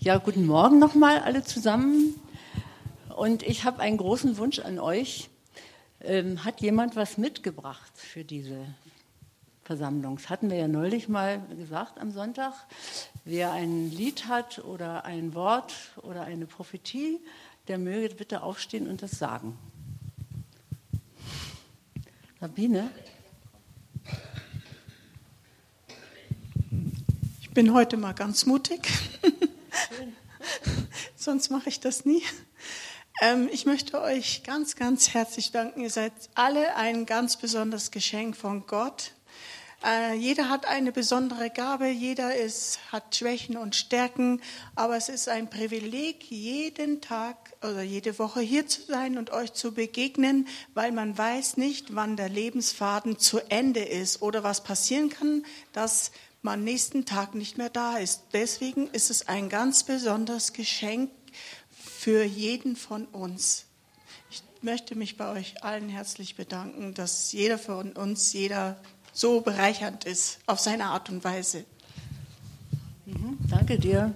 Ja, guten Morgen nochmal alle zusammen. Und ich habe einen großen Wunsch an euch. Ähm, hat jemand was mitgebracht für diese Versammlung? Das hatten wir ja neulich mal gesagt am Sonntag. Wer ein Lied hat oder ein Wort oder eine Prophetie, der möge bitte aufstehen und das sagen. Sabine? Ich bin heute mal ganz mutig. Sonst mache ich das nie. Ähm, ich möchte euch ganz, ganz herzlich danken. Ihr seid alle ein ganz besonderes Geschenk von Gott. Äh, jeder hat eine besondere Gabe, jeder ist, hat Schwächen und Stärken, aber es ist ein Privileg, jeden Tag oder jede Woche hier zu sein und euch zu begegnen, weil man weiß nicht, wann der Lebensfaden zu Ende ist oder was passieren kann, dass man nächsten Tag nicht mehr da ist. Deswegen ist es ein ganz besonderes Geschenk für jeden von uns. Ich möchte mich bei euch allen herzlich bedanken, dass jeder von uns, jeder so bereichernd ist auf seine Art und Weise. Mhm, danke dir.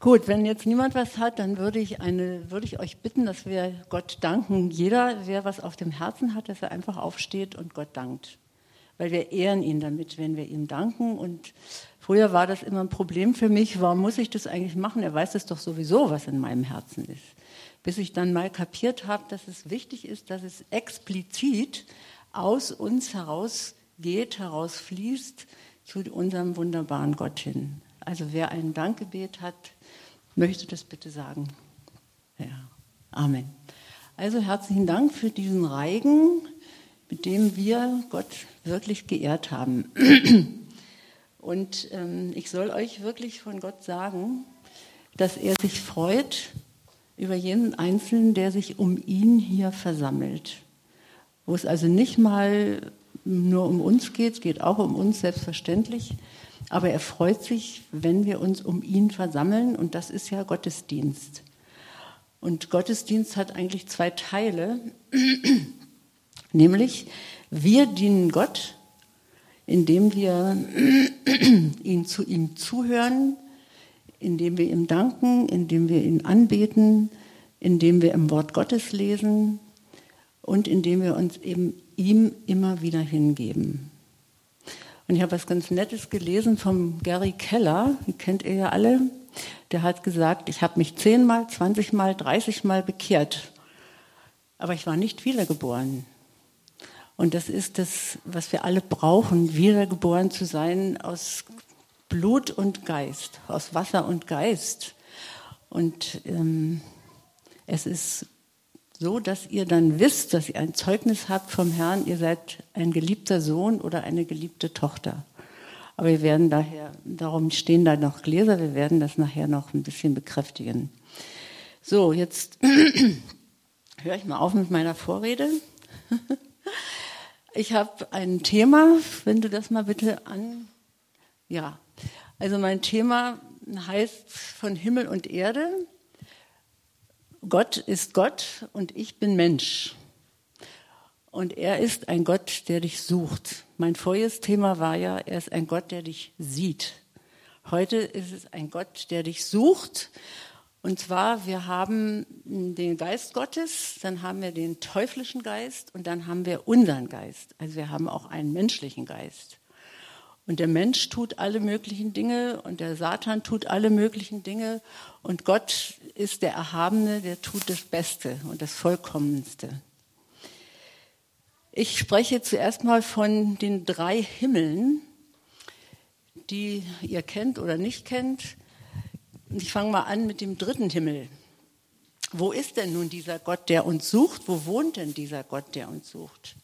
Gut, wenn jetzt niemand was hat, dann würde ich, eine, würde ich euch bitten, dass wir Gott danken. Jeder, wer was auf dem Herzen hat, dass er einfach aufsteht und Gott dankt. Weil wir ehren ihn damit, wenn wir ihm danken. Und früher war das immer ein Problem für mich. Warum muss ich das eigentlich machen? Er weiß es doch sowieso, was in meinem Herzen ist. Bis ich dann mal kapiert habe, dass es wichtig ist, dass es explizit aus uns herausgeht, herausfließt zu unserem wunderbaren Gott hin. Also wer ein Dankgebet hat, möchte das bitte sagen. Ja, Amen. Also herzlichen Dank für diesen Reigen, mit dem wir Gott wirklich geehrt haben. Und ähm, ich soll euch wirklich von Gott sagen, dass er sich freut über jeden Einzelnen, der sich um ihn hier versammelt. Wo es also nicht mal nur um uns geht, es geht auch um uns selbstverständlich, aber er freut sich, wenn wir uns um ihn versammeln und das ist ja Gottesdienst. Und Gottesdienst hat eigentlich zwei Teile, nämlich wir dienen Gott, indem wir ihn zu ihm zuhören, indem wir ihm danken, indem wir ihn anbeten, indem wir im Wort Gottes lesen und indem wir uns eben ihm immer wieder hingeben. Und ich habe was ganz Nettes gelesen vom Gary Keller, den kennt ihr ja alle. Der hat gesagt, ich habe mich zehnmal, zwanzigmal, dreißigmal bekehrt, aber ich war nicht wiedergeboren. Und das ist das, was wir alle brauchen, wiedergeboren zu sein aus Blut und Geist, aus Wasser und Geist. Und ähm, es ist so dass ihr dann wisst, dass ihr ein Zeugnis habt vom Herrn, ihr seid ein geliebter Sohn oder eine geliebte Tochter. Aber wir werden daher, darum stehen da noch Gläser, wir werden das nachher noch ein bisschen bekräftigen. So, jetzt höre ich mal auf mit meiner Vorrede. Ich habe ein Thema, wenn du das mal bitte an. Ja, also mein Thema heißt von Himmel und Erde. Gott ist Gott und ich bin Mensch. Und er ist ein Gott, der dich sucht. Mein voriges Thema war ja, er ist ein Gott, der dich sieht. Heute ist es ein Gott, der dich sucht. Und zwar, wir haben den Geist Gottes, dann haben wir den teuflischen Geist und dann haben wir unseren Geist. Also wir haben auch einen menschlichen Geist. Und der Mensch tut alle möglichen Dinge und der Satan tut alle möglichen Dinge und Gott ist der Erhabene, der tut das Beste und das Vollkommenste. Ich spreche zuerst mal von den drei Himmeln, die ihr kennt oder nicht kennt. Ich fange mal an mit dem dritten Himmel. Wo ist denn nun dieser Gott, der uns sucht? Wo wohnt denn dieser Gott, der uns sucht?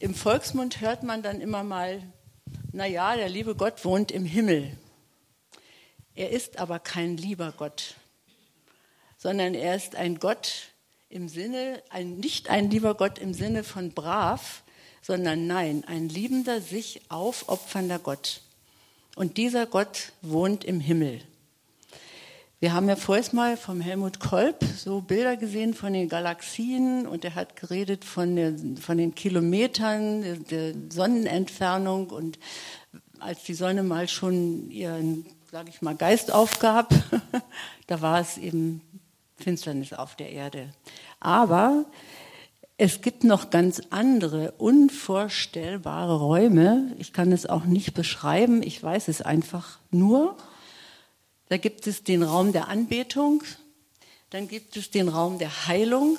Im Volksmund hört man dann immer mal naja, der liebe Gott wohnt im Himmel. Er ist aber kein lieber Gott, sondern er ist ein Gott im Sinne, ein, nicht ein lieber Gott im Sinne von brav, sondern nein, ein liebender, sich aufopfernder Gott. Und dieser Gott wohnt im Himmel. Wir haben ja vorher mal vom Helmut Kolb so Bilder gesehen von den Galaxien und er hat geredet von, der, von den Kilometern der, der Sonnenentfernung und als die Sonne mal schon ihren, sage ich mal, Geist aufgab, da war es eben Finsternis auf der Erde. Aber es gibt noch ganz andere, unvorstellbare Räume. Ich kann es auch nicht beschreiben, ich weiß es einfach nur. Da gibt es den Raum der Anbetung, dann gibt es den Raum der Heilung,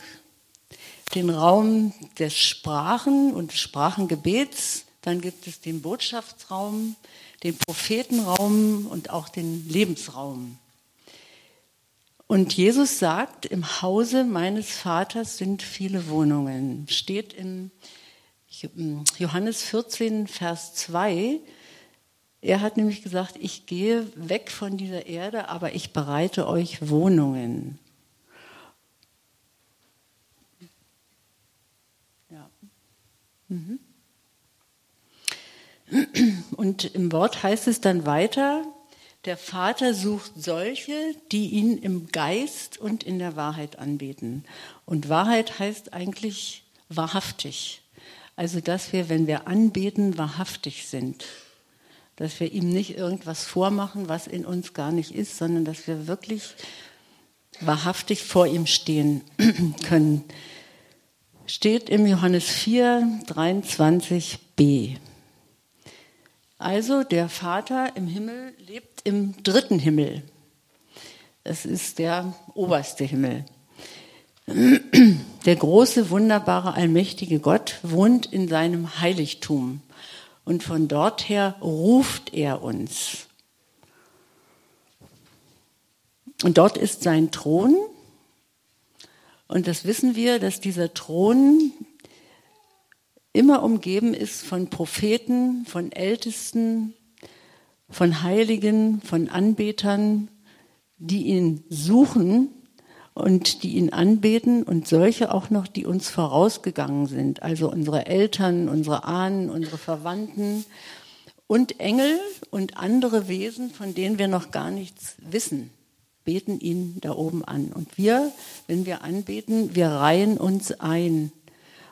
den Raum des Sprachen und Sprachengebets, dann gibt es den Botschaftsraum, den Prophetenraum und auch den Lebensraum. Und Jesus sagt, im Hause meines Vaters sind viele Wohnungen. Steht in Johannes 14, Vers 2. Er hat nämlich gesagt, ich gehe weg von dieser Erde, aber ich bereite euch Wohnungen. Ja. Mhm. Und im Wort heißt es dann weiter, der Vater sucht solche, die ihn im Geist und in der Wahrheit anbeten. Und Wahrheit heißt eigentlich wahrhaftig. Also, dass wir, wenn wir anbeten, wahrhaftig sind dass wir ihm nicht irgendwas vormachen, was in uns gar nicht ist, sondern dass wir wirklich wahrhaftig vor ihm stehen können. Steht im Johannes 4, 23b. Also der Vater im Himmel lebt im dritten Himmel. Es ist der oberste Himmel. Der große, wunderbare, allmächtige Gott wohnt in seinem Heiligtum. Und von dort her ruft er uns. Und dort ist sein Thron. Und das wissen wir, dass dieser Thron immer umgeben ist von Propheten, von Ältesten, von Heiligen, von Anbetern, die ihn suchen und die ihn anbeten und solche auch noch, die uns vorausgegangen sind, also unsere Eltern, unsere Ahnen, unsere Verwandten und Engel und andere Wesen, von denen wir noch gar nichts wissen, beten ihn da oben an. Und wir, wenn wir anbeten, wir reihen uns ein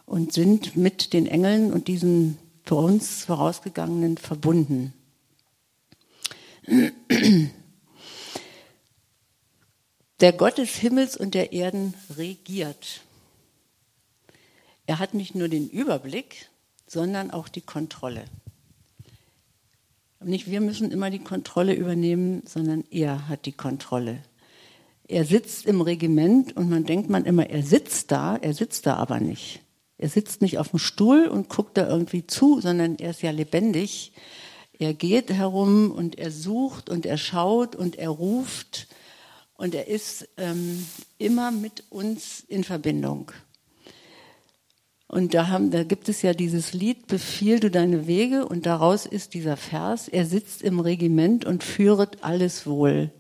und sind mit den Engeln und diesen für uns vorausgegangenen verbunden. Der Gott des Himmels und der Erden regiert. Er hat nicht nur den Überblick, sondern auch die Kontrolle. Nicht wir müssen immer die Kontrolle übernehmen, sondern er hat die Kontrolle. Er sitzt im Regiment und man denkt man immer, er sitzt da, er sitzt da aber nicht. Er sitzt nicht auf dem Stuhl und guckt da irgendwie zu, sondern er ist ja lebendig. Er geht herum und er sucht und er schaut und er ruft und er ist ähm, immer mit uns in Verbindung. Und da, haben, da gibt es ja dieses Lied, Befiehl du deine Wege, und daraus ist dieser Vers, er sitzt im Regiment und führet alles wohl.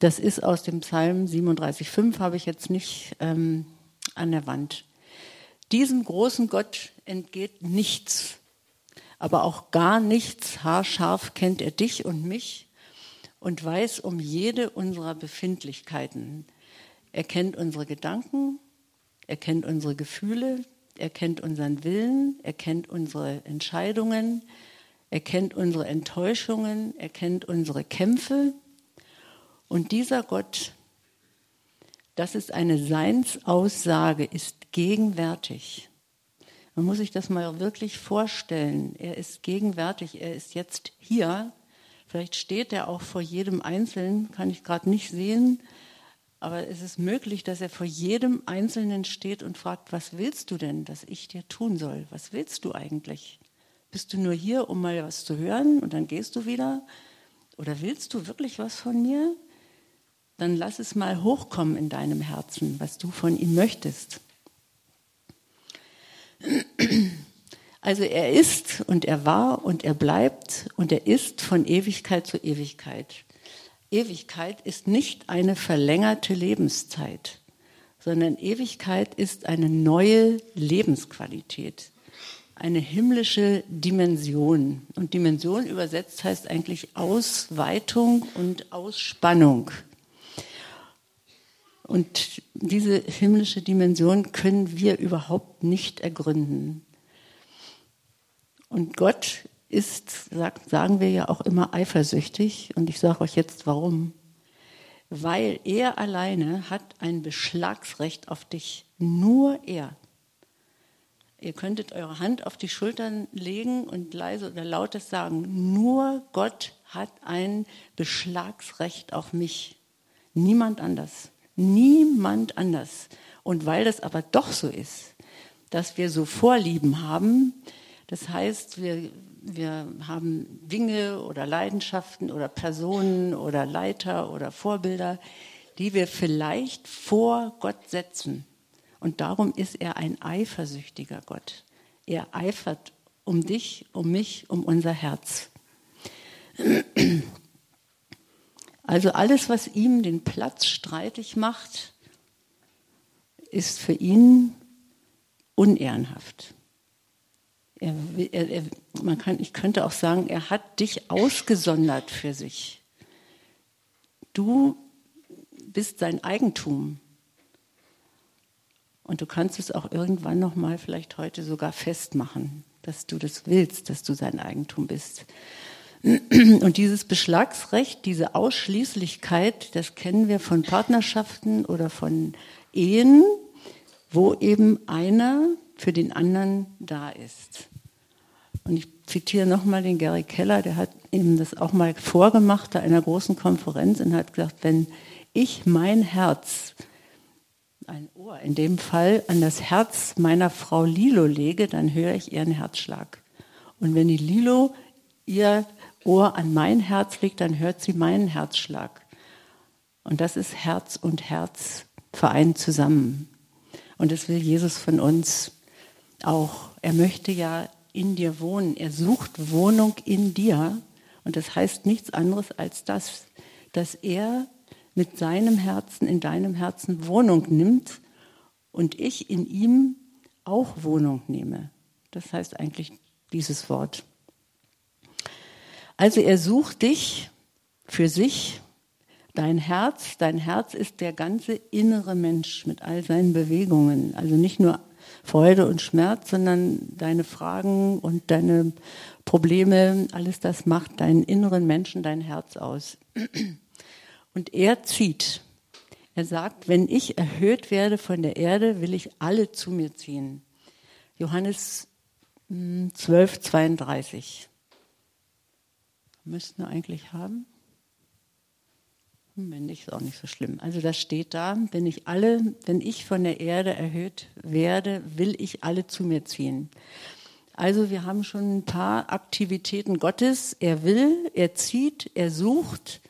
Das ist aus dem Psalm 37,5, habe ich jetzt nicht ähm, an der Wand. Diesem großen Gott entgeht nichts, aber auch gar nichts. Haarscharf kennt er dich und mich und weiß um jede unserer Befindlichkeiten. Er kennt unsere Gedanken, er kennt unsere Gefühle, er kennt unseren Willen, er kennt unsere Entscheidungen, er kennt unsere Enttäuschungen, er kennt unsere Kämpfe. Und dieser Gott, das ist eine Seinsaussage, ist gegenwärtig. Man muss sich das mal wirklich vorstellen. Er ist gegenwärtig, er ist jetzt hier Vielleicht steht er auch vor jedem Einzelnen, kann ich gerade nicht sehen, aber es ist möglich, dass er vor jedem Einzelnen steht und fragt, was willst du denn, dass ich dir tun soll? Was willst du eigentlich? Bist du nur hier, um mal was zu hören und dann gehst du wieder? Oder willst du wirklich was von mir? Dann lass es mal hochkommen in deinem Herzen, was du von ihm möchtest. Also er ist und er war und er bleibt und er ist von Ewigkeit zu Ewigkeit. Ewigkeit ist nicht eine verlängerte Lebenszeit, sondern Ewigkeit ist eine neue Lebensqualität, eine himmlische Dimension. Und Dimension übersetzt heißt eigentlich Ausweitung und Ausspannung. Und diese himmlische Dimension können wir überhaupt nicht ergründen. Und Gott ist, sagen wir ja auch immer, eifersüchtig. Und ich sage euch jetzt warum. Weil er alleine hat ein Beschlagsrecht auf dich. Nur er. Ihr könntet eure Hand auf die Schultern legen und leise oder lautes sagen, nur Gott hat ein Beschlagsrecht auf mich. Niemand anders. Niemand anders. Und weil das aber doch so ist, dass wir so Vorlieben haben, das heißt, wir, wir haben Dinge oder Leidenschaften oder Personen oder Leiter oder Vorbilder, die wir vielleicht vor Gott setzen. Und darum ist er ein eifersüchtiger Gott. Er eifert um dich, um mich, um unser Herz. Also alles, was ihm den Platz streitig macht, ist für ihn unehrenhaft. Er, er, er, man kann, ich könnte auch sagen, er hat dich ausgesondert für sich. Du bist sein Eigentum. Und du kannst es auch irgendwann noch mal, vielleicht heute sogar festmachen, dass du das willst, dass du sein Eigentum bist. Und dieses Beschlagsrecht, diese Ausschließlichkeit, das kennen wir von Partnerschaften oder von Ehen, wo eben einer für den anderen da ist. Und ich zitiere nochmal den Gary Keller, der hat eben das auch mal vorgemacht bei einer großen Konferenz und hat gesagt, wenn ich mein Herz, ein Ohr in dem Fall, an das Herz meiner Frau Lilo lege, dann höre ich ihren Herzschlag. Und wenn die Lilo ihr Ohr an mein Herz legt, dann hört sie meinen Herzschlag. Und das ist Herz und Herz vereint zusammen. Und das will Jesus von uns auch. Er möchte ja in dir wohnen. Er sucht Wohnung in dir. Und das heißt nichts anderes als das, dass er mit seinem Herzen in deinem Herzen Wohnung nimmt und ich in ihm auch Wohnung nehme. Das heißt eigentlich dieses Wort. Also er sucht dich für sich, dein Herz. Dein Herz ist der ganze innere Mensch mit all seinen Bewegungen. Also nicht nur Freude und Schmerz, sondern deine Fragen und deine Probleme, alles das macht deinen inneren Menschen, dein Herz aus. Und er zieht. Er sagt, wenn ich erhöht werde von der Erde, will ich alle zu mir ziehen. Johannes 12, hm, 32. Müssten wir eigentlich haben. Wenn nicht, ist auch nicht so schlimm. Also das steht da, wenn ich alle, wenn ich von der Erde erhöht werde, will ich alle zu mir ziehen. Also wir haben schon ein paar Aktivitäten Gottes. Er will, er zieht, er sucht.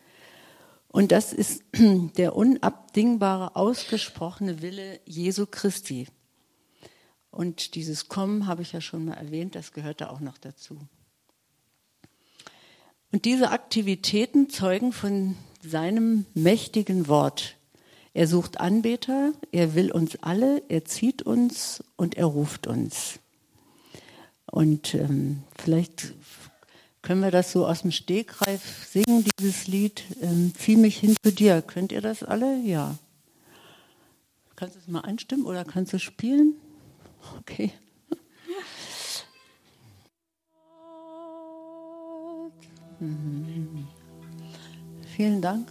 Und das ist der unabdingbare, ausgesprochene Wille Jesu Christi. Und dieses Kommen habe ich ja schon mal erwähnt, das gehört da auch noch dazu. Und diese Aktivitäten zeugen von seinem mächtigen Wort. Er sucht Anbeter, er will uns alle, er zieht uns und er ruft uns. Und ähm, vielleicht können wir das so aus dem Stegreif singen, dieses Lied, ähm, Zieh mich hin zu dir. Könnt ihr das alle? Ja. Kannst du es mal anstimmen oder kannst du spielen? Okay. Mhm. Vielen Dank.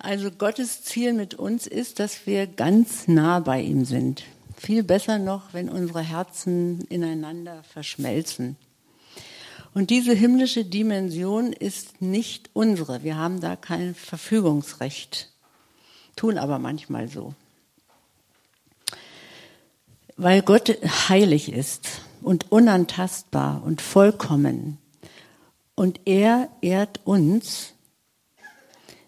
Also Gottes Ziel mit uns ist, dass wir ganz nah bei ihm sind. Viel besser noch, wenn unsere Herzen ineinander verschmelzen. Und diese himmlische Dimension ist nicht unsere. Wir haben da kein Verfügungsrecht, tun aber manchmal so. Weil Gott heilig ist und unantastbar und vollkommen, und er ehrt uns,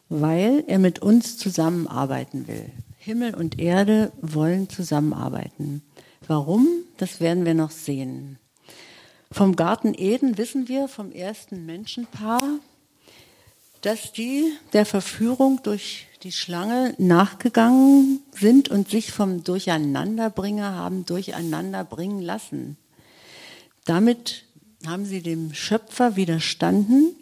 weil er mit uns zusammenarbeiten will. Himmel und Erde wollen zusammenarbeiten. Warum? Das werden wir noch sehen. Vom Garten Eden wissen wir vom ersten Menschenpaar, dass die der Verführung durch die Schlange nachgegangen sind und sich vom Durcheinanderbringer haben durcheinanderbringen lassen. Damit haben sie dem Schöpfer widerstanden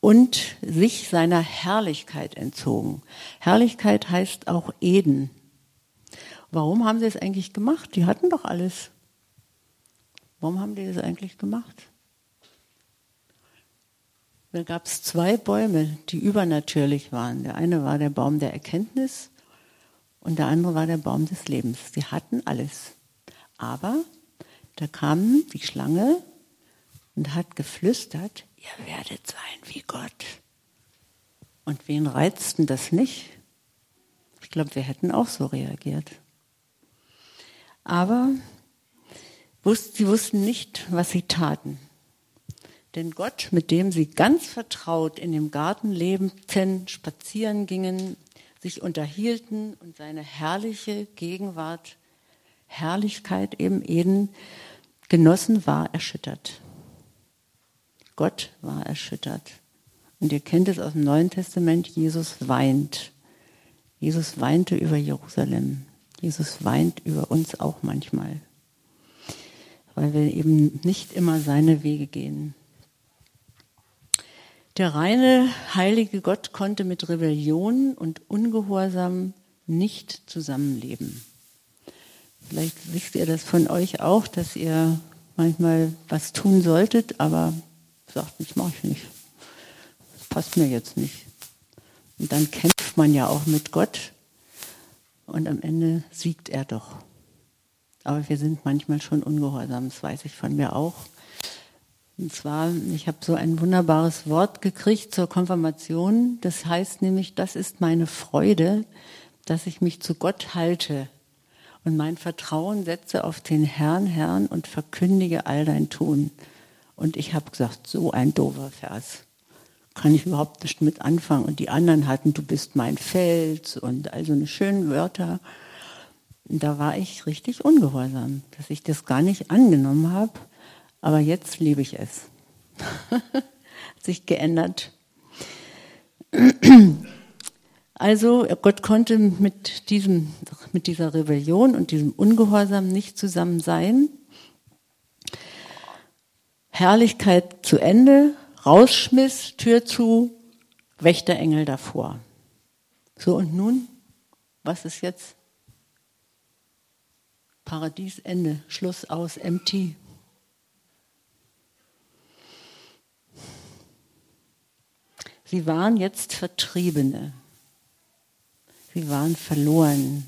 und sich seiner Herrlichkeit entzogen. Herrlichkeit heißt auch Eden. Warum haben sie es eigentlich gemacht? Die hatten doch alles. Warum haben die das eigentlich gemacht? Da gab es zwei Bäume, die übernatürlich waren. Der eine war der Baum der Erkenntnis und der andere war der Baum des Lebens. Sie hatten alles. Aber da kam die Schlange und hat geflüstert, ihr werdet sein wie Gott. Und wen reizten das nicht? Ich glaube, wir hätten auch so reagiert. Aber sie wussten nicht, was sie taten. Denn Gott, mit dem sie ganz vertraut in dem Garten lebten, spazieren gingen, sich unterhielten und seine herrliche Gegenwart, Herrlichkeit eben Eden genossen, war erschüttert. Gott war erschüttert. Und ihr kennt es aus dem Neuen Testament, Jesus weint. Jesus weinte über Jerusalem. Jesus weint über uns auch manchmal, weil wir eben nicht immer seine Wege gehen. Der reine, heilige Gott konnte mit Rebellion und Ungehorsam nicht zusammenleben. Vielleicht wisst ihr das von euch auch, dass ihr manchmal was tun solltet, aber sagt, das mache ich nicht. Das passt mir jetzt nicht. Und dann kämpft man ja auch mit Gott und am Ende siegt er doch. Aber wir sind manchmal schon ungehorsam, das weiß ich von mir auch. Und zwar, ich habe so ein wunderbares Wort gekriegt zur Konfirmation. Das heißt nämlich, das ist meine Freude, dass ich mich zu Gott halte und mein Vertrauen setze auf den Herrn, Herrn und verkündige all dein Tun. Und ich habe gesagt, so ein doofer Vers. Kann ich überhaupt nicht mit anfangen. Und die anderen hatten, du bist mein Fels und all so eine schönen Wörter. Da war ich richtig ungehorsam, dass ich das gar nicht angenommen habe. Aber jetzt liebe ich es. Hat sich geändert. Also Gott konnte mit, diesem, mit dieser Rebellion und diesem Ungehorsam nicht zusammen sein. Herrlichkeit zu Ende, rausschmiss, Tür zu, Wächterengel davor. So und nun, was ist jetzt? Paradiesende, Schluss aus, empty. Sie waren jetzt Vertriebene. Sie waren verloren.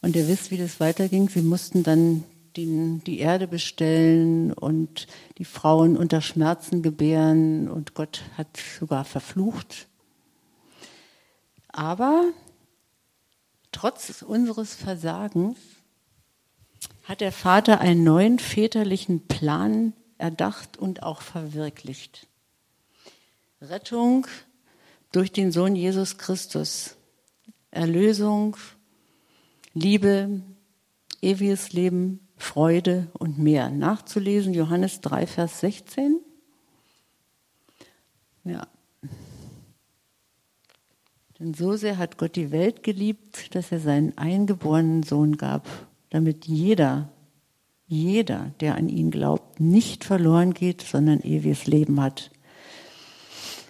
Und ihr wisst, wie das weiterging. Sie mussten dann die, die Erde bestellen und die Frauen unter Schmerzen gebären und Gott hat sogar verflucht. Aber trotz unseres Versagens hat der Vater einen neuen väterlichen Plan erdacht und auch verwirklicht. Rettung durch den Sohn Jesus Christus. Erlösung, Liebe, ewiges Leben, Freude und mehr. Nachzulesen, Johannes 3, Vers 16. Ja. Denn so sehr hat Gott die Welt geliebt, dass er seinen eingeborenen Sohn gab, damit jeder, jeder, der an ihn glaubt, nicht verloren geht, sondern ewiges Leben hat.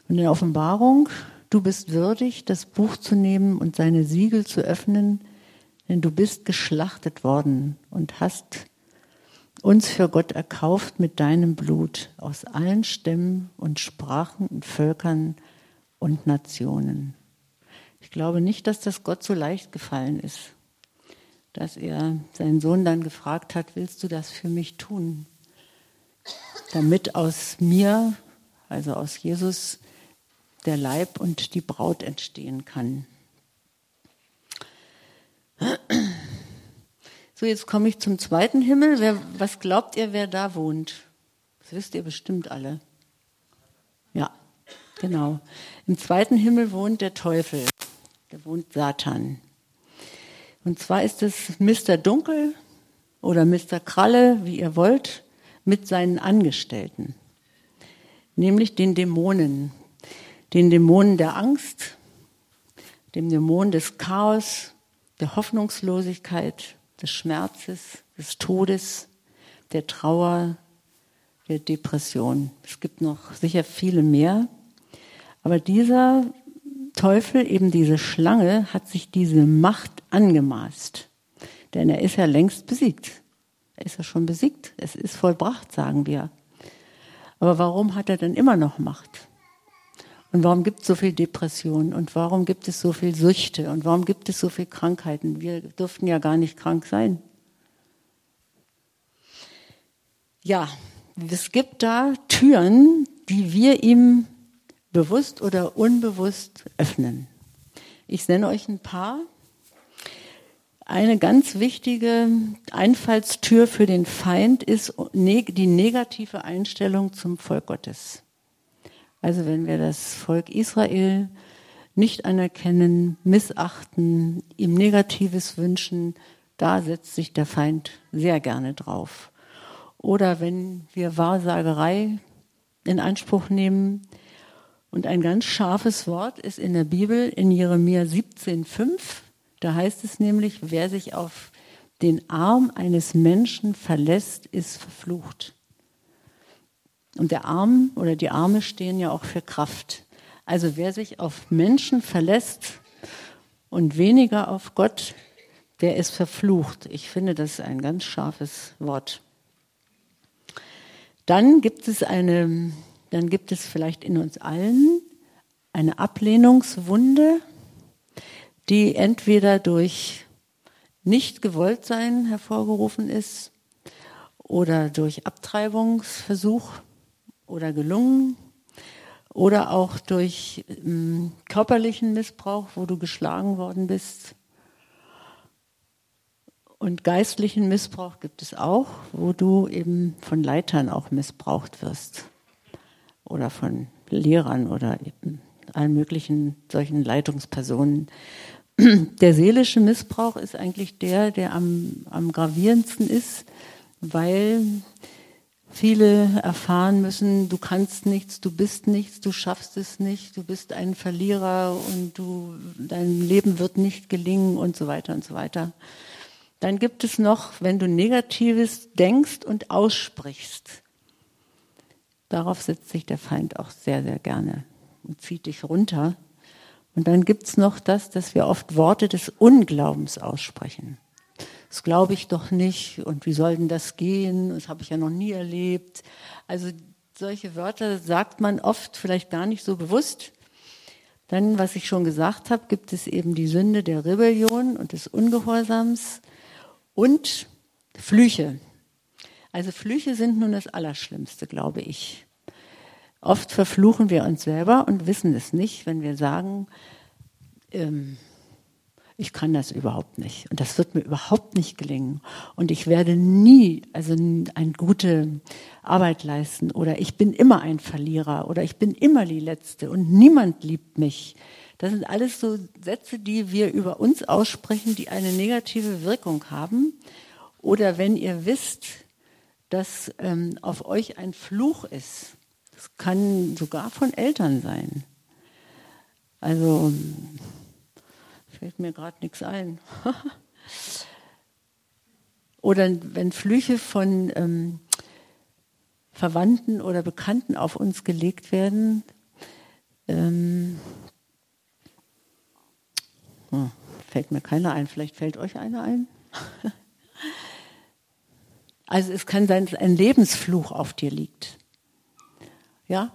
Und in der Offenbarung Du bist würdig, das Buch zu nehmen und seine Siegel zu öffnen, denn du bist geschlachtet worden und hast uns für Gott erkauft mit deinem Blut aus allen Stämmen und Sprachen und Völkern und Nationen. Ich glaube nicht, dass das Gott so leicht gefallen ist, dass er seinen Sohn dann gefragt hat, willst du das für mich tun? Damit aus mir, also aus Jesus, der Leib und die Braut entstehen kann. So, jetzt komme ich zum zweiten Himmel. Wer, was glaubt ihr, wer da wohnt? Das wisst ihr bestimmt alle. Ja, genau. Im zweiten Himmel wohnt der Teufel. Da wohnt Satan. Und zwar ist es Mr. Dunkel oder Mr. Kralle, wie ihr wollt, mit seinen Angestellten, nämlich den Dämonen, den Dämonen der Angst, dem Dämon des Chaos, der Hoffnungslosigkeit, des Schmerzes, des Todes, der Trauer, der Depression. Es gibt noch sicher viele mehr. Aber dieser Teufel, eben diese Schlange, hat sich diese Macht angemaßt. Denn er ist ja längst besiegt. Er ist ja schon besiegt. Es ist vollbracht, sagen wir. Aber warum hat er denn immer noch Macht? Und warum gibt es so viel Depressionen? Und warum gibt es so viel Süchte? Und warum gibt es so viel Krankheiten? Wir dürften ja gar nicht krank sein. Ja, es gibt da Türen, die wir ihm bewusst oder unbewusst öffnen. Ich nenne euch ein paar. Eine ganz wichtige Einfallstür für den Feind ist die negative Einstellung zum Volk Gottes. Also wenn wir das Volk Israel nicht anerkennen, missachten, ihm Negatives wünschen, da setzt sich der Feind sehr gerne drauf. Oder wenn wir Wahrsagerei in Anspruch nehmen, und ein ganz scharfes Wort ist in der Bibel in Jeremia 17,5. Da heißt es nämlich, wer sich auf den Arm eines Menschen verlässt, ist verflucht. Und der Arm oder die Arme stehen ja auch für Kraft. Also wer sich auf Menschen verlässt und weniger auf Gott, der ist verflucht. Ich finde das ein ganz scharfes Wort. Dann gibt es eine, dann gibt es vielleicht in uns allen eine Ablehnungswunde, die entweder durch nicht gewollt sein hervorgerufen ist oder durch Abtreibungsversuch oder gelungen oder auch durch ähm, körperlichen Missbrauch, wo du geschlagen worden bist. Und geistlichen Missbrauch gibt es auch, wo du eben von Leitern auch missbraucht wirst oder von Lehrern oder allen möglichen solchen Leitungspersonen. Der seelische Missbrauch ist eigentlich der, der am, am gravierendsten ist, weil Viele erfahren müssen, du kannst nichts, du bist nichts, du schaffst es nicht, du bist ein Verlierer und du, dein Leben wird nicht gelingen und so weiter und so weiter. Dann gibt es noch, wenn du Negatives denkst und aussprichst. Darauf setzt sich der Feind auch sehr, sehr gerne und zieht dich runter. Und dann gibt es noch das, dass wir oft Worte des Unglaubens aussprechen das glaube ich doch nicht und wie soll denn das gehen, das habe ich ja noch nie erlebt. Also solche Wörter sagt man oft vielleicht gar nicht so bewusst. Dann, was ich schon gesagt habe, gibt es eben die Sünde der Rebellion und des Ungehorsams und Flüche. Also Flüche sind nun das Allerschlimmste, glaube ich. Oft verfluchen wir uns selber und wissen es nicht, wenn wir sagen, ähm, ich kann das überhaupt nicht. Und das wird mir überhaupt nicht gelingen. Und ich werde nie also eine gute Arbeit leisten. Oder ich bin immer ein Verlierer. Oder ich bin immer die Letzte. Und niemand liebt mich. Das sind alles so Sätze, die wir über uns aussprechen, die eine negative Wirkung haben. Oder wenn ihr wisst, dass ähm, auf euch ein Fluch ist. Das kann sogar von Eltern sein. Also fällt mir gerade nichts ein. oder wenn Flüche von ähm, Verwandten oder Bekannten auf uns gelegt werden, ähm, oh, fällt mir keiner ein, vielleicht fällt euch einer ein. also es kann sein, dass ein Lebensfluch auf dir liegt. Ja?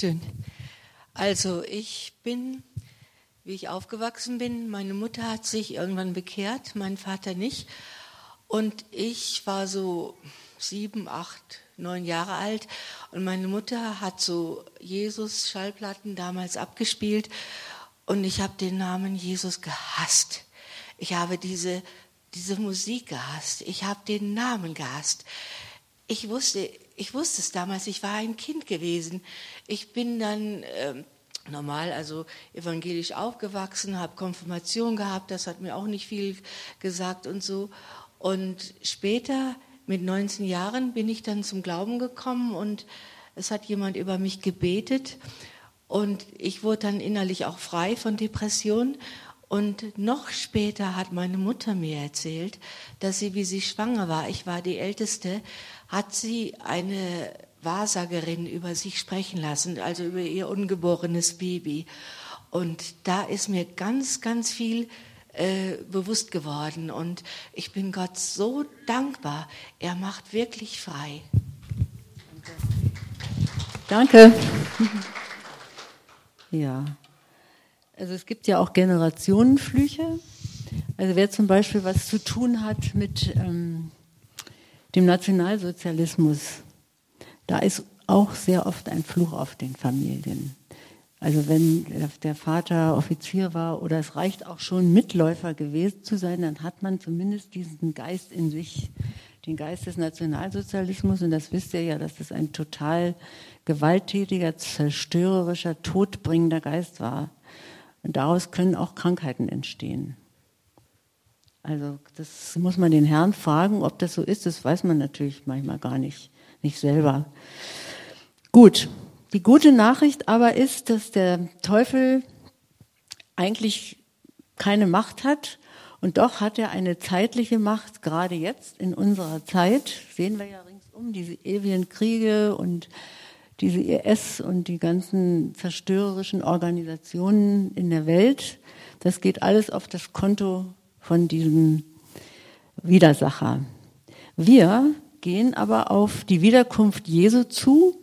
Dankeschön. Also ich bin, wie ich aufgewachsen bin, meine Mutter hat sich irgendwann bekehrt, mein Vater nicht. Und ich war so sieben, acht, neun Jahre alt und meine Mutter hat so Jesus-Schallplatten damals abgespielt und ich habe den Namen Jesus gehasst. Ich habe diese, diese Musik gehasst. Ich habe den Namen gehasst. Ich wusste, ich wusste es damals, ich war ein Kind gewesen. Ich bin dann äh, normal, also evangelisch aufgewachsen, habe Konfirmation gehabt, das hat mir auch nicht viel gesagt und so. Und später, mit 19 Jahren, bin ich dann zum Glauben gekommen und es hat jemand über mich gebetet und ich wurde dann innerlich auch frei von Depressionen Und noch später hat meine Mutter mir erzählt, dass sie, wie sie schwanger war, ich war die Älteste, hat sie eine Wahrsagerin über sich sprechen lassen, also über ihr ungeborenes Baby. Und da ist mir ganz, ganz viel äh, bewusst geworden. Und ich bin Gott so dankbar. Er macht wirklich frei. Danke. Ja. Also es gibt ja auch Generationenflüche. Also wer zum Beispiel was zu tun hat mit ähm, dem Nationalsozialismus, da ist auch sehr oft ein Fluch auf den Familien. Also wenn der Vater Offizier war oder es reicht auch schon Mitläufer gewesen zu sein, dann hat man zumindest diesen Geist in sich, den Geist des Nationalsozialismus. Und das wisst ihr ja, dass das ein total gewalttätiger, zerstörerischer, todbringender Geist war. Und daraus können auch Krankheiten entstehen. Also das muss man den Herrn fragen, ob das so ist. Das weiß man natürlich manchmal gar nicht, nicht selber. Gut, die gute Nachricht aber ist, dass der Teufel eigentlich keine Macht hat und doch hat er eine zeitliche Macht, gerade jetzt in unserer Zeit, sehen wir ja ringsum diese ewigen Kriege und diese IS und die ganzen zerstörerischen Organisationen in der Welt, das geht alles auf das Konto von diesem Widersacher. Wir gehen aber auf die Wiederkunft Jesu zu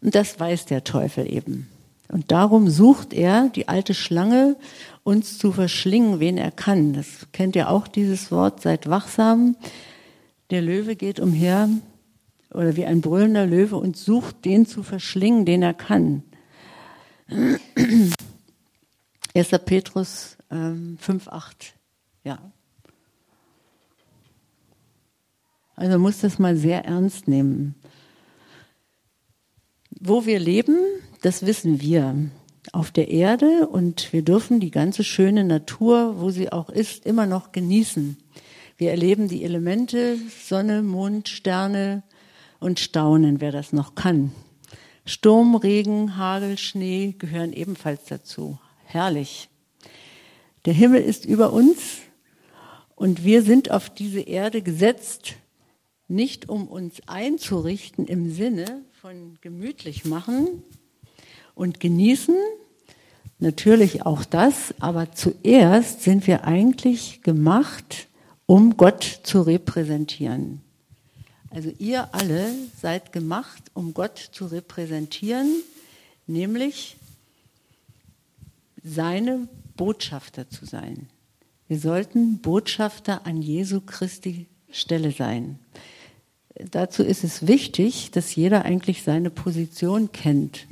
und das weiß der Teufel eben. Und darum sucht er, die alte Schlange, uns zu verschlingen, wen er kann. Das kennt ihr auch, dieses Wort, seid wachsam. Der Löwe geht umher oder wie ein brüllender Löwe und sucht den zu verschlingen, den er kann. 1. Petrus ähm, 5,8. Ja. Also muss das mal sehr ernst nehmen. Wo wir leben, das wissen wir. Auf der Erde und wir dürfen die ganze schöne Natur, wo sie auch ist, immer noch genießen. Wir erleben die Elemente, Sonne, Mond, Sterne, und staunen, wer das noch kann. Sturm, Regen, Hagel, Schnee gehören ebenfalls dazu. Herrlich. Der Himmel ist über uns und wir sind auf diese Erde gesetzt, nicht um uns einzurichten im Sinne von gemütlich machen und genießen, natürlich auch das, aber zuerst sind wir eigentlich gemacht, um Gott zu repräsentieren. Also ihr alle seid gemacht, um Gott zu repräsentieren, nämlich seine Botschafter zu sein. Wir sollten Botschafter an Jesu Christi Stelle sein. Dazu ist es wichtig, dass jeder eigentlich seine Position kennt.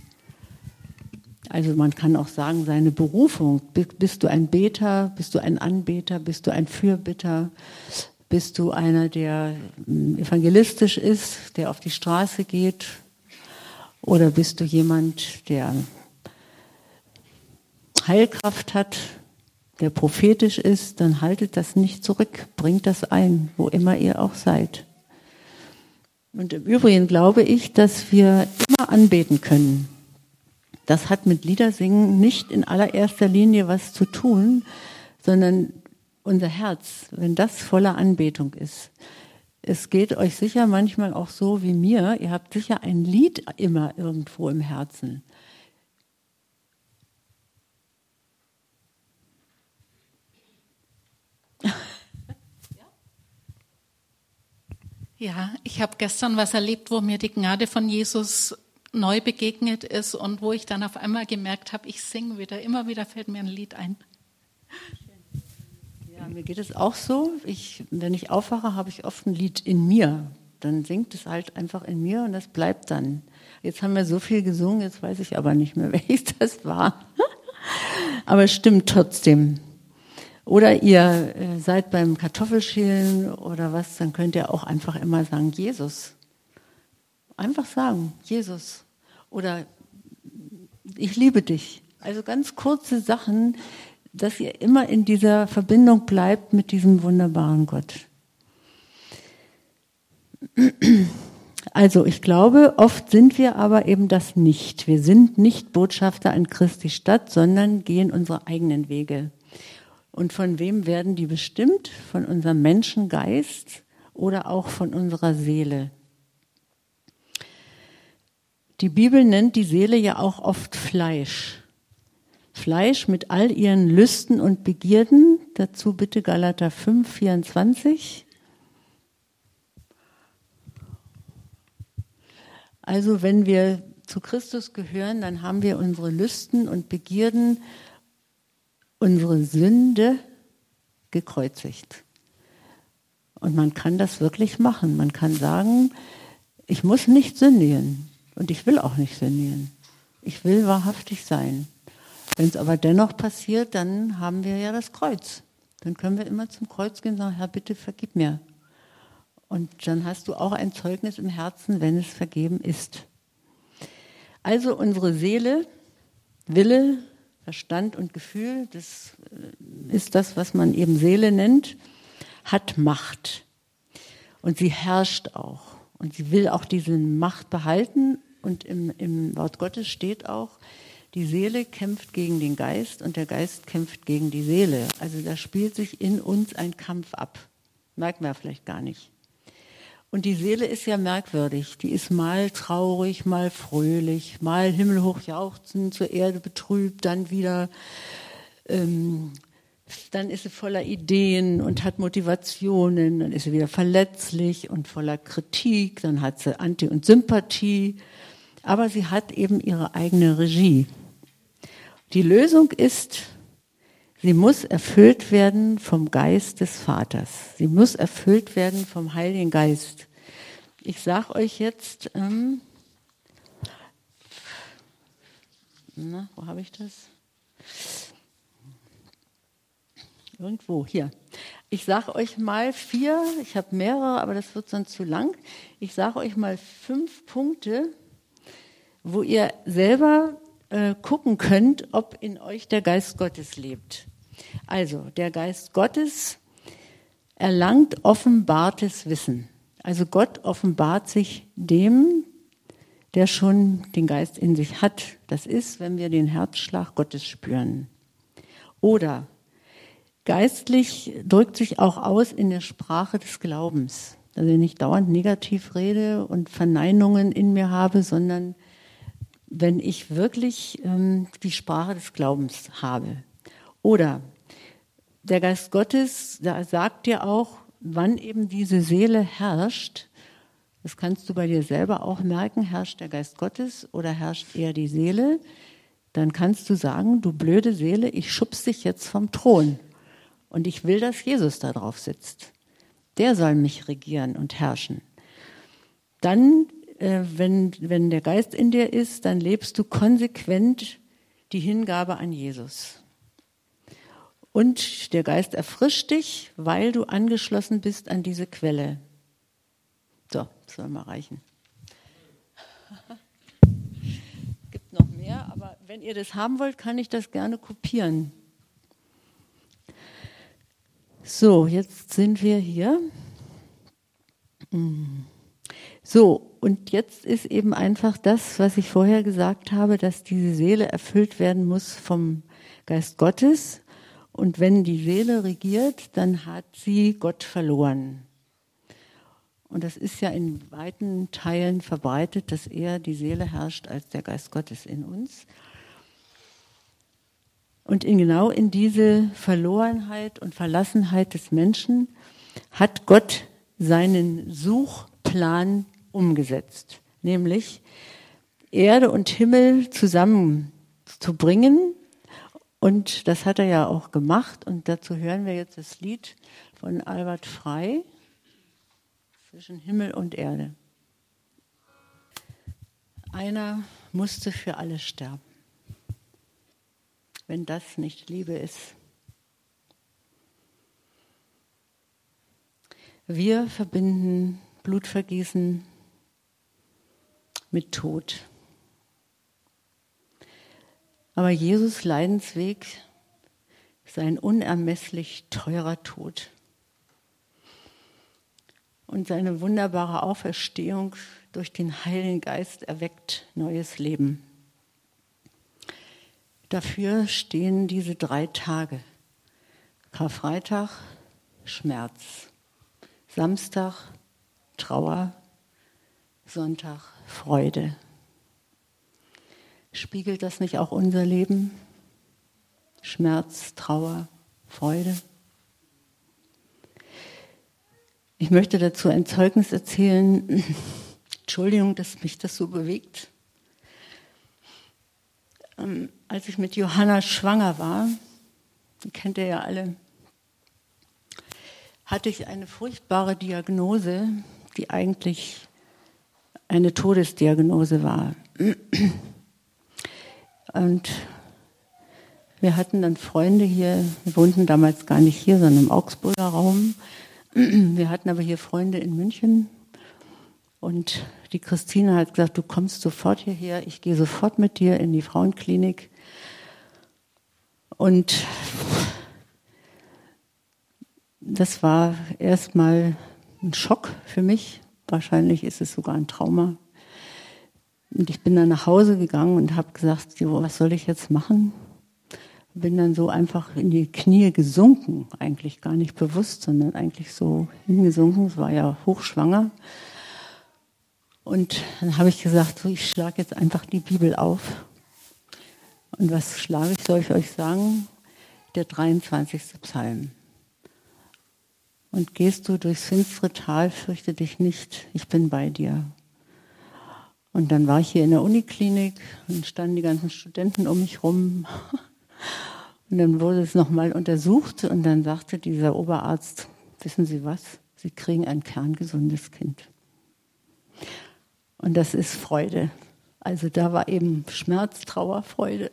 Also man kann auch sagen, seine Berufung. Bist du ein Beter? Bist du ein Anbeter? Bist du ein Fürbitter? Bist du einer, der hm, evangelistisch ist, der auf die Straße geht? Oder bist du jemand, der Heilkraft hat, der prophetisch ist? Dann haltet das nicht zurück, bringt das ein, wo immer ihr auch seid. Und im Übrigen glaube ich, dass wir immer anbeten können. Das hat mit Liedersingen nicht in allererster Linie was zu tun, sondern unser Herz, wenn das voller Anbetung ist. Es geht euch sicher manchmal auch so wie mir. Ihr habt sicher ein Lied immer irgendwo im Herzen. Ja, ich habe gestern was erlebt, wo mir die Gnade von Jesus neu begegnet ist und wo ich dann auf einmal gemerkt habe, ich singe wieder. Immer wieder fällt mir ein Lied ein. Ja, mir geht es auch so. Ich, wenn ich aufwache, habe ich oft ein Lied in mir. Dann singt es halt einfach in mir und das bleibt dann. Jetzt haben wir so viel gesungen, jetzt weiß ich aber nicht mehr, welches das war. aber es stimmt trotzdem. Oder ihr äh, seid beim Kartoffelschälen oder was, dann könnt ihr auch einfach immer sagen, Jesus. Einfach sagen, Jesus. Oder ich liebe dich. Also ganz kurze Sachen, dass ihr immer in dieser Verbindung bleibt mit diesem wunderbaren Gott. Also ich glaube, oft sind wir aber eben das nicht. Wir sind nicht Botschafter an Christi Stadt, sondern gehen unsere eigenen Wege. Und von wem werden die bestimmt? Von unserem Menschengeist oder auch von unserer Seele. Die Bibel nennt die Seele ja auch oft Fleisch. Fleisch mit all ihren Lüsten und Begierden. Dazu bitte Galater 5, 24. Also wenn wir zu Christus gehören, dann haben wir unsere Lüsten und Begierden, unsere Sünde gekreuzigt. Und man kann das wirklich machen. Man kann sagen, ich muss nicht sündigen und ich will auch nicht sündigen. Ich will wahrhaftig sein. Wenn es aber dennoch passiert, dann haben wir ja das Kreuz. Dann können wir immer zum Kreuz gehen und sagen, Herr, bitte vergib mir. Und dann hast du auch ein Zeugnis im Herzen, wenn es vergeben ist. Also unsere Seele, Wille, Verstand und Gefühl, das äh, ist das, was man eben Seele nennt, hat Macht. Und sie herrscht auch. Und sie will auch diese Macht behalten. Und im, im Wort Gottes steht auch, die Seele kämpft gegen den Geist und der Geist kämpft gegen die Seele. Also da spielt sich in uns ein Kampf ab. Merken wir vielleicht gar nicht. Und die Seele ist ja merkwürdig. Die ist mal traurig, mal fröhlich, mal himmelhoch jauchzend, zur Erde betrübt, dann wieder, ähm, dann ist sie voller Ideen und hat Motivationen, dann ist sie wieder verletzlich und voller Kritik, dann hat sie Anti- und Sympathie, aber sie hat eben ihre eigene Regie. Die Lösung ist, Sie muss erfüllt werden vom Geist des Vaters. Sie muss erfüllt werden vom Heiligen Geist. Ich sage euch jetzt, ähm, na, wo habe ich das? Irgendwo, hier. Ich sage euch mal vier, ich habe mehrere, aber das wird sonst zu lang. Ich sage euch mal fünf Punkte, wo ihr selber äh, gucken könnt, ob in euch der Geist Gottes lebt. Also, der Geist Gottes erlangt offenbartes Wissen. Also Gott offenbart sich dem, der schon den Geist in sich hat. Das ist, wenn wir den Herzschlag Gottes spüren. Oder geistlich drückt sich auch aus in der Sprache des Glaubens. Also wenn ich dauernd negativ rede und Verneinungen in mir habe, sondern wenn ich wirklich ähm, die Sprache des Glaubens habe. Oder der Geist Gottes, da sagt dir auch, wann eben diese Seele herrscht. Das kannst du bei dir selber auch merken, herrscht der Geist Gottes oder herrscht eher die Seele. Dann kannst du sagen, du blöde Seele, ich schubs dich jetzt vom Thron. Und ich will, dass Jesus da drauf sitzt. Der soll mich regieren und herrschen. Dann, äh, wenn, wenn der Geist in dir ist, dann lebst du konsequent die Hingabe an Jesus. Und der Geist erfrischt dich, weil du angeschlossen bist an diese Quelle. So, soll mal reichen. Gibt noch mehr, aber wenn ihr das haben wollt, kann ich das gerne kopieren. So, jetzt sind wir hier. So, und jetzt ist eben einfach das, was ich vorher gesagt habe, dass diese Seele erfüllt werden muss vom Geist Gottes und wenn die Seele regiert, dann hat sie Gott verloren. Und das ist ja in weiten Teilen verbreitet, dass eher die Seele herrscht als der Geist Gottes in uns. Und in, genau in diese Verlorenheit und Verlassenheit des Menschen hat Gott seinen Suchplan umgesetzt, nämlich Erde und Himmel zusammenzubringen und das hat er ja auch gemacht. Und dazu hören wir jetzt das Lied von Albert Frei zwischen Himmel und Erde. Einer musste für alle sterben. Wenn das nicht Liebe ist. Wir verbinden Blutvergießen mit Tod. Aber Jesus Leidensweg ist ein unermesslich teurer Tod. Und seine wunderbare Auferstehung durch den Heiligen Geist erweckt neues Leben. Dafür stehen diese drei Tage. Karfreitag Schmerz, Samstag Trauer, Sonntag Freude. Spiegelt das nicht auch unser Leben? Schmerz, Trauer, Freude? Ich möchte dazu ein Zeugnis erzählen. Entschuldigung, dass mich das so bewegt. Ähm, als ich mit Johanna schwanger war, die kennt ihr ja alle, hatte ich eine furchtbare Diagnose, die eigentlich eine Todesdiagnose war. Und wir hatten dann Freunde hier, wir wohnten damals gar nicht hier, sondern im Augsburger Raum. Wir hatten aber hier Freunde in München und die Christine hat gesagt, du kommst sofort hierher, ich gehe sofort mit dir in die Frauenklinik. Und das war erstmal ein Schock für mich. Wahrscheinlich ist es sogar ein Trauma. Und ich bin dann nach Hause gegangen und habe gesagt, was soll ich jetzt machen? bin dann so einfach in die Knie gesunken, eigentlich gar nicht bewusst, sondern eigentlich so hingesunken. Es war ja hochschwanger. Und dann habe ich gesagt, so, ich schlage jetzt einfach die Bibel auf. Und was schlage ich, soll ich euch sagen? Der 23. Psalm. Und gehst du durchs finstere Tal, fürchte dich nicht, ich bin bei dir. Und dann war ich hier in der Uniklinik und standen die ganzen Studenten um mich rum. Und dann wurde es nochmal untersucht und dann sagte dieser Oberarzt, wissen Sie was, Sie kriegen ein kerngesundes Kind. Und das ist Freude. Also da war eben Schmerz, Trauer, Freude.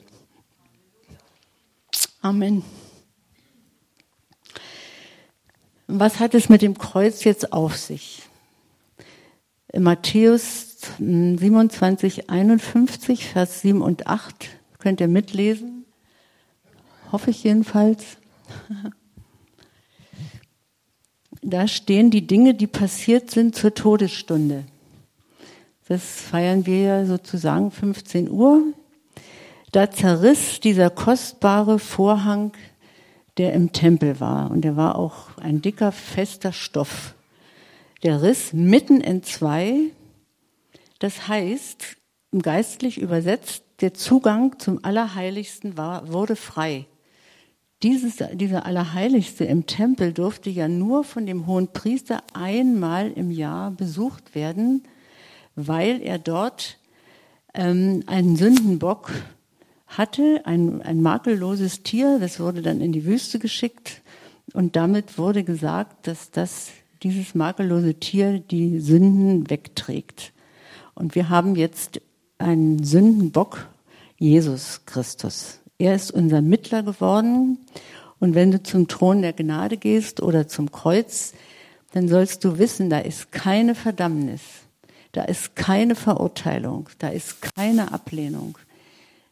Amen. Was hat es mit dem Kreuz jetzt auf sich? In Matthäus 27, 51, Vers 7 und 8 könnt ihr mitlesen hoffe ich jedenfalls. Da stehen die Dinge, die passiert sind zur Todesstunde. Das feiern wir ja sozusagen 15 Uhr. Da zerriss dieser kostbare Vorhang, der im Tempel war. Und der war auch ein dicker, fester Stoff. Der riss mitten in zwei. Das heißt, geistlich übersetzt, der Zugang zum Allerheiligsten war, wurde frei. Dieses, dieser Allerheiligste im Tempel durfte ja nur von dem hohen Priester einmal im Jahr besucht werden, weil er dort ähm, einen Sündenbock hatte, ein, ein makelloses Tier, das wurde dann in die Wüste geschickt und damit wurde gesagt, dass das, dieses makellose Tier die Sünden wegträgt. Und wir haben jetzt einen Sündenbock, Jesus Christus. Er ist unser Mittler geworden. Und wenn du zum Thron der Gnade gehst oder zum Kreuz, dann sollst du wissen, da ist keine Verdammnis, da ist keine Verurteilung, da ist keine Ablehnung,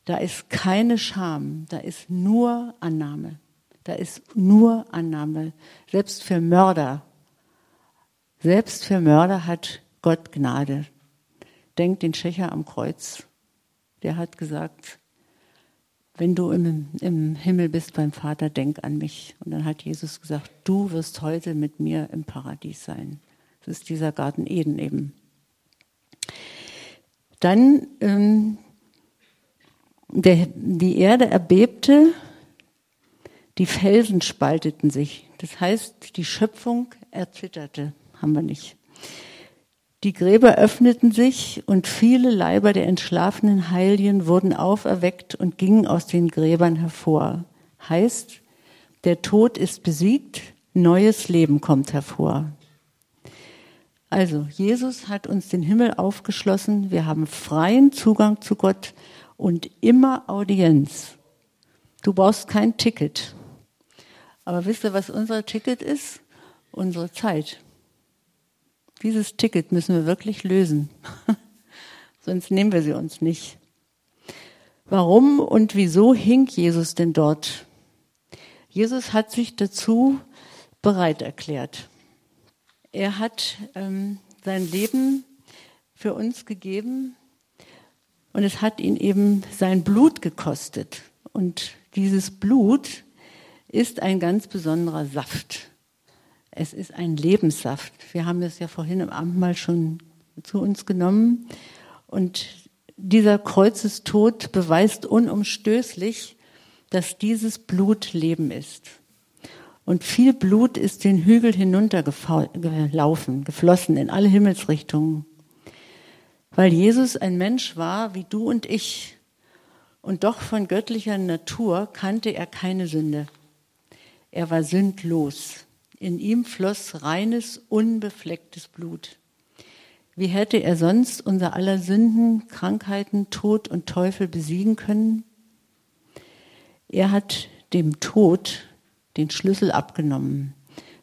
da ist keine Scham, da ist nur Annahme. Da ist nur Annahme. Selbst für Mörder, selbst für Mörder hat Gott Gnade. Denkt den Schächer am Kreuz. Der hat gesagt, wenn du im, im Himmel bist beim Vater, denk an mich. Und dann hat Jesus gesagt, du wirst heute mit mir im Paradies sein. Das ist dieser Garten Eden eben. Dann ähm, der, die Erde erbebte, die Felsen spalteten sich. Das heißt, die Schöpfung erzitterte. Haben wir nicht. Die Gräber öffneten sich und viele Leiber der entschlafenen Heiligen wurden auferweckt und gingen aus den Gräbern hervor. Heißt, der Tod ist besiegt, neues Leben kommt hervor. Also, Jesus hat uns den Himmel aufgeschlossen, wir haben freien Zugang zu Gott und immer Audienz. Du brauchst kein Ticket. Aber wisst ihr, was unser Ticket ist? Unsere Zeit. Dieses Ticket müssen wir wirklich lösen. Sonst nehmen wir sie uns nicht. Warum und wieso hing Jesus denn dort? Jesus hat sich dazu bereit erklärt. Er hat ähm, sein Leben für uns gegeben und es hat ihn eben sein Blut gekostet. Und dieses Blut, ist ein ganz besonderer Saft. Es ist ein Lebenssaft. Wir haben das ja vorhin im Abendmahl schon zu uns genommen. Und dieser Kreuzestod beweist unumstößlich, dass dieses Blut Leben ist. Und viel Blut ist den Hügel hinuntergelaufen, geflossen in alle Himmelsrichtungen. Weil Jesus ein Mensch war wie du und ich und doch von göttlicher Natur kannte er keine Sünde. Er war sündlos. In ihm floss reines, unbeflecktes Blut. Wie hätte er sonst unser aller Sünden, Krankheiten, Tod und Teufel besiegen können? Er hat dem Tod den Schlüssel abgenommen.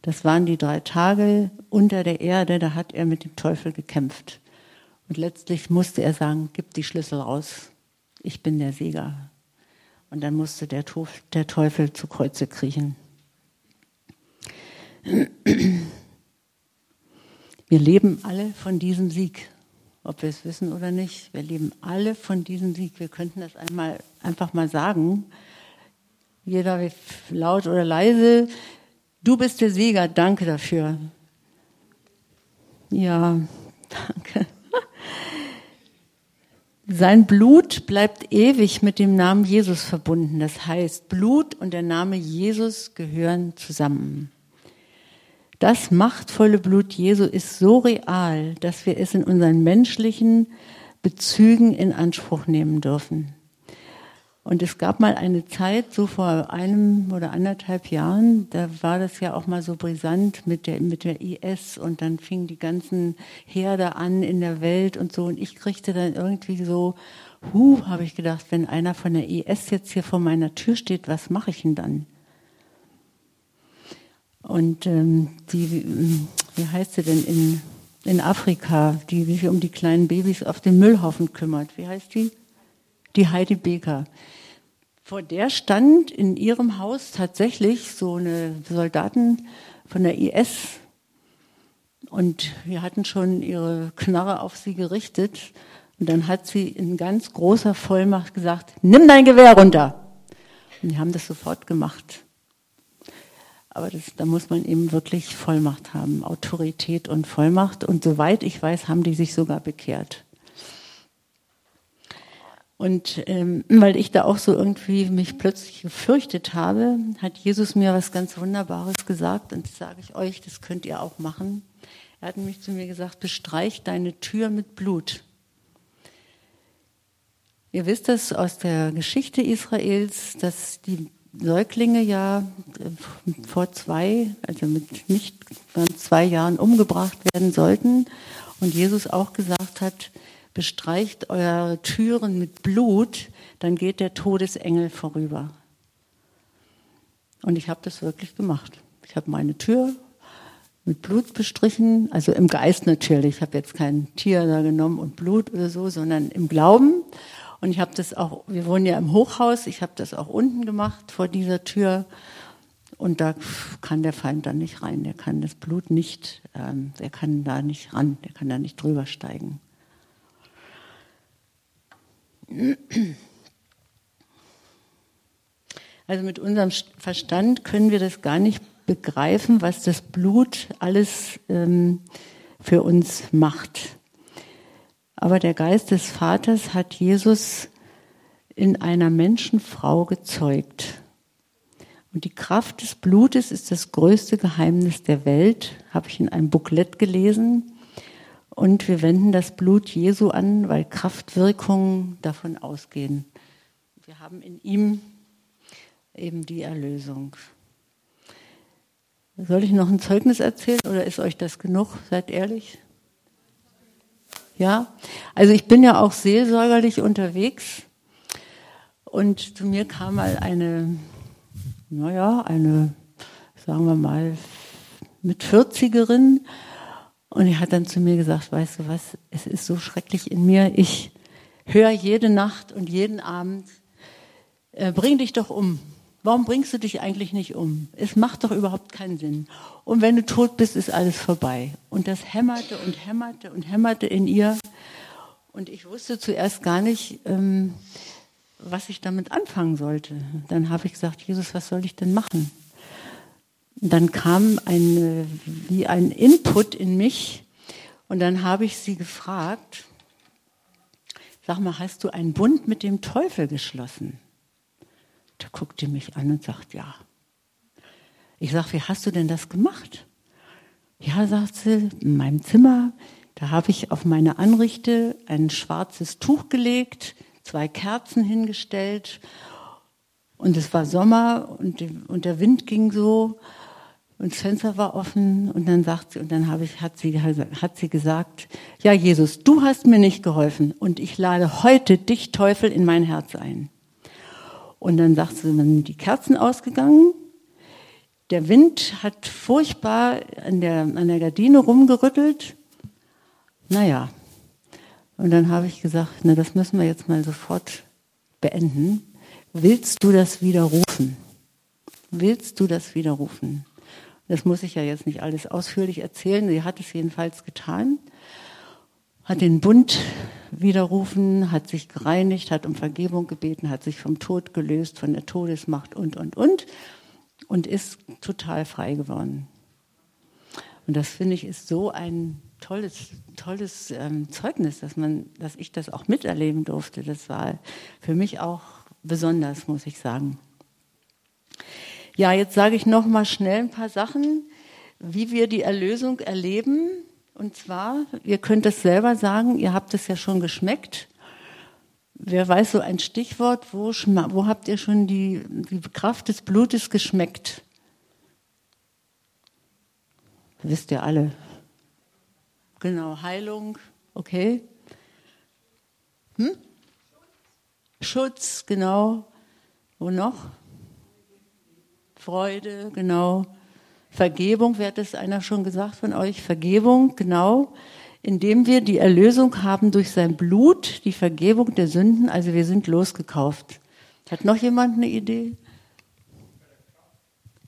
Das waren die drei Tage unter der Erde, da hat er mit dem Teufel gekämpft. Und letztlich musste er sagen, gib die Schlüssel raus, ich bin der Sieger. Und dann musste der, Teufel zu Kreuze kriechen. Wir leben alle von diesem Sieg, ob wir es wissen oder nicht. Wir leben alle von diesem Sieg. Wir könnten das einmal einfach mal sagen. Jeder laut oder leise. Du bist der Sieger. Danke dafür. Ja, danke. Sein Blut bleibt ewig mit dem Namen Jesus verbunden. Das heißt, Blut und der Name Jesus gehören zusammen. Das machtvolle Blut Jesu ist so real, dass wir es in unseren menschlichen Bezügen in Anspruch nehmen dürfen. Und es gab mal eine Zeit, so vor einem oder anderthalb Jahren, da war das ja auch mal so brisant mit der, mit der IS und dann fingen die ganzen Herde an in der Welt und so. Und ich kriegte dann irgendwie so, huh, habe ich gedacht, wenn einer von der IS jetzt hier vor meiner Tür steht, was mache ich denn dann? Und ähm, die, wie heißt sie denn in, in Afrika, die sich um die kleinen Babys auf dem Müllhaufen kümmert? Wie heißt die? Die Heidi Beker. Vor der stand in ihrem Haus tatsächlich so eine Soldaten von der IS. Und wir hatten schon ihre Knarre auf sie gerichtet. Und dann hat sie in ganz großer Vollmacht gesagt, nimm dein Gewehr runter. Und die haben das sofort gemacht. Aber das, da muss man eben wirklich Vollmacht haben, Autorität und Vollmacht. Und soweit ich weiß, haben die sich sogar bekehrt. Und ähm, weil ich da auch so irgendwie mich plötzlich gefürchtet habe, hat Jesus mir was ganz Wunderbares gesagt. Und das sage ich euch, das könnt ihr auch machen. Er hat nämlich zu mir gesagt, bestreich deine Tür mit Blut. Ihr wisst das aus der Geschichte Israels, dass die Säuglinge ja äh, vor zwei, also mit nicht zwei Jahren umgebracht werden sollten. Und Jesus auch gesagt hat, bestreicht eure Türen mit Blut, dann geht der Todesengel vorüber. Und ich habe das wirklich gemacht. Ich habe meine Tür mit Blut bestrichen, also im Geist natürlich. Ich habe jetzt kein Tier da genommen und Blut oder so, sondern im Glauben. Und ich habe das auch, wir wohnen ja im Hochhaus, ich habe das auch unten gemacht vor dieser Tür. Und da kann der Feind dann nicht rein, der kann das Blut nicht, ähm, der kann da nicht ran, der kann da nicht drüber steigen. Also mit unserem Verstand können wir das gar nicht begreifen, was das Blut alles ähm, für uns macht. Aber der Geist des Vaters hat Jesus in einer Menschenfrau gezeugt. Und die Kraft des Blutes ist das größte Geheimnis der Welt, habe ich in einem Booklet gelesen. Und wir wenden das Blut Jesu an, weil Kraftwirkungen davon ausgehen. Wir haben in ihm eben die Erlösung. Soll ich noch ein Zeugnis erzählen oder ist euch das genug? Seid ehrlich. Ja, also ich bin ja auch seelsorgerlich unterwegs. Und zu mir kam mal eine, naja, eine, sagen wir mal, mit 40erin und die hat dann zu mir gesagt, weißt du was, es ist so schrecklich in mir, ich höre jede Nacht und jeden Abend, äh, bring dich doch um. Warum bringst du dich eigentlich nicht um? Es macht doch überhaupt keinen Sinn. Und wenn du tot bist, ist alles vorbei. Und das hämmerte und hämmerte und hämmerte in ihr. Und ich wusste zuerst gar nicht, ähm, was ich damit anfangen sollte. Dann habe ich gesagt, Jesus, was soll ich denn machen? Dann kam ein, wie ein Input in mich und dann habe ich sie gefragt, sag mal, hast du einen Bund mit dem Teufel geschlossen? Guckt die mich an und sagt, ja. Ich sage, wie hast du denn das gemacht? Ja, sagt sie, in meinem Zimmer, da habe ich auf meine Anrichte ein schwarzes Tuch gelegt, zwei Kerzen hingestellt und es war Sommer und, und der Wind ging so und das Fenster war offen und dann sagt sie und dann ich hat sie hat sie gesagt ja Jesus du hast mir nicht geholfen und ich lade heute dich Teufel in mein Herz ein und dann sagt sie dann sind die Kerzen ausgegangen. Der Wind hat furchtbar an der an der Gardine rumgerüttelt. Naja. Und dann habe ich gesagt na das müssen wir jetzt mal sofort beenden. Willst du das widerrufen? Willst du das widerrufen? Das muss ich ja jetzt nicht alles ausführlich erzählen. Sie hat es jedenfalls getan, hat den Bund widerrufen, hat sich gereinigt, hat um Vergebung gebeten, hat sich vom Tod gelöst, von der Todesmacht und, und, und und ist total frei geworden. Und das finde ich ist so ein tolles, tolles ähm, Zeugnis, dass man, dass ich das auch miterleben durfte. Das war für mich auch besonders, muss ich sagen. Ja, jetzt sage ich noch mal schnell ein paar Sachen, wie wir die Erlösung erleben. Und zwar, ihr könnt es selber sagen, ihr habt es ja schon geschmeckt. Wer weiß so ein Stichwort, wo, wo habt ihr schon die, die Kraft des Blutes geschmeckt? Wisst ihr alle. Genau, Heilung, okay. Hm? Schutz, genau. Wo noch? Freude, genau. Vergebung, wer hat das einer schon gesagt von euch? Vergebung, genau. Indem wir die Erlösung haben durch sein Blut, die Vergebung der Sünden, also wir sind losgekauft. Hat noch jemand eine Idee?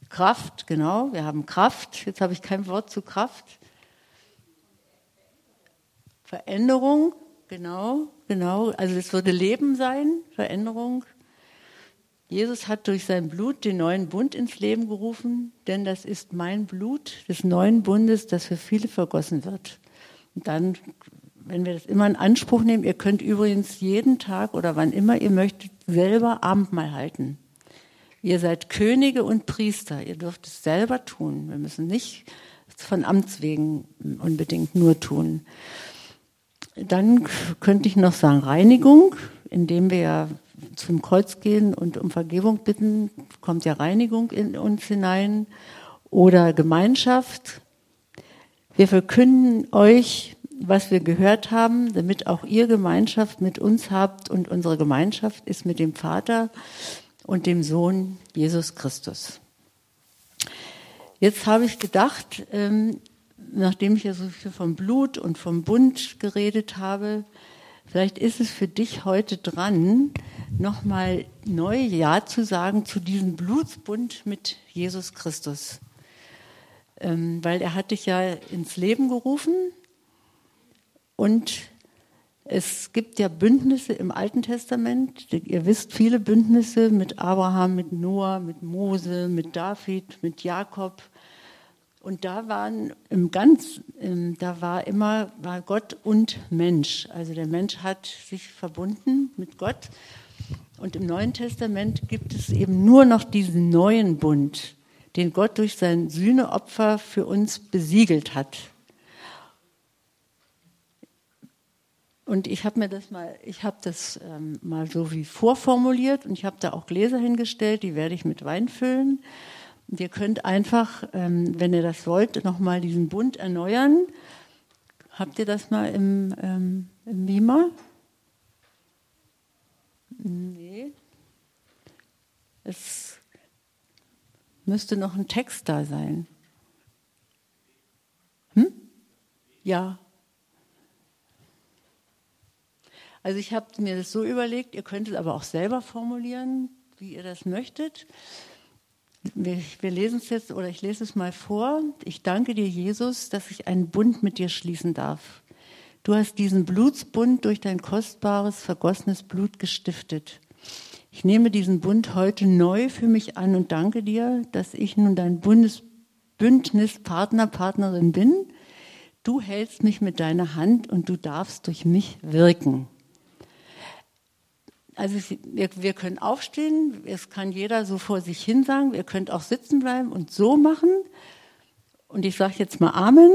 Kraft, genau. Wir haben Kraft. Jetzt habe ich kein Wort zu Kraft. Veränderung, genau, genau. Also es würde Leben sein, Veränderung. Jesus hat durch sein Blut den neuen Bund ins Leben gerufen, denn das ist mein Blut des neuen Bundes, das für viele vergossen wird. Und dann, wenn wir das immer in Anspruch nehmen, ihr könnt übrigens jeden Tag oder wann immer ihr möchtet selber Abendmahl halten. Ihr seid Könige und Priester, ihr dürft es selber tun. Wir müssen nicht von Amts wegen unbedingt nur tun. Dann könnte ich noch sagen Reinigung, indem wir ja zum Kreuz gehen und um Vergebung bitten, kommt ja Reinigung in uns hinein oder Gemeinschaft. Wir verkünden euch, was wir gehört haben, damit auch ihr Gemeinschaft mit uns habt und unsere Gemeinschaft ist mit dem Vater und dem Sohn Jesus Christus. Jetzt habe ich gedacht, ähm, nachdem ich ja so viel vom Blut und vom Bund geredet habe, Vielleicht ist es für dich heute dran, nochmal neu Ja zu sagen zu diesem Blutsbund mit Jesus Christus. Ähm, weil er hat dich ja ins Leben gerufen und es gibt ja Bündnisse im Alten Testament. Ihr wisst viele Bündnisse mit Abraham, mit Noah, mit Mose, mit David, mit Jakob. Und da waren im ganz, da war immer war Gott und Mensch. Also der Mensch hat sich verbunden mit Gott. Und im Neuen Testament gibt es eben nur noch diesen neuen Bund, den Gott durch sein Sühneopfer für uns besiegelt hat. Und ich habe mir das mal, ich habe das ähm, mal so wie vorformuliert und ich habe da auch Gläser hingestellt, die werde ich mit Wein füllen. Ihr könnt einfach, ähm, wenn ihr das wollt, nochmal diesen Bund erneuern. Habt ihr das mal im, ähm, im Beamer? Nee. Es müsste noch ein Text da sein. Hm? Ja. Also ich habe mir das so überlegt, ihr könnt es aber auch selber formulieren, wie ihr das möchtet. Wir, wir lesen es jetzt oder ich lese es mal vor. Ich danke dir, Jesus, dass ich einen Bund mit dir schließen darf. Du hast diesen Blutsbund durch dein kostbares, vergossenes Blut gestiftet. Ich nehme diesen Bund heute neu für mich an und danke dir, dass ich nun dein Bundes Bündnispartner, Partnerin bin. Du hältst mich mit deiner Hand und du darfst durch mich wirken. Also wir, wir können aufstehen, es kann jeder so vor sich hin sagen, ihr könnt auch sitzen bleiben und so machen. Und ich sage jetzt mal Amen.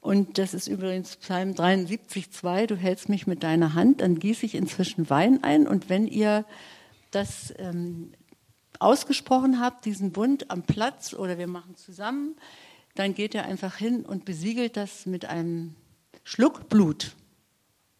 Und das ist übrigens Psalm 73, 2, du hältst mich mit deiner Hand, dann gieße ich inzwischen Wein ein. Und wenn ihr das ähm, ausgesprochen habt, diesen Bund am Platz oder wir machen zusammen, dann geht ihr einfach hin und besiegelt das mit einem Schluck Blut.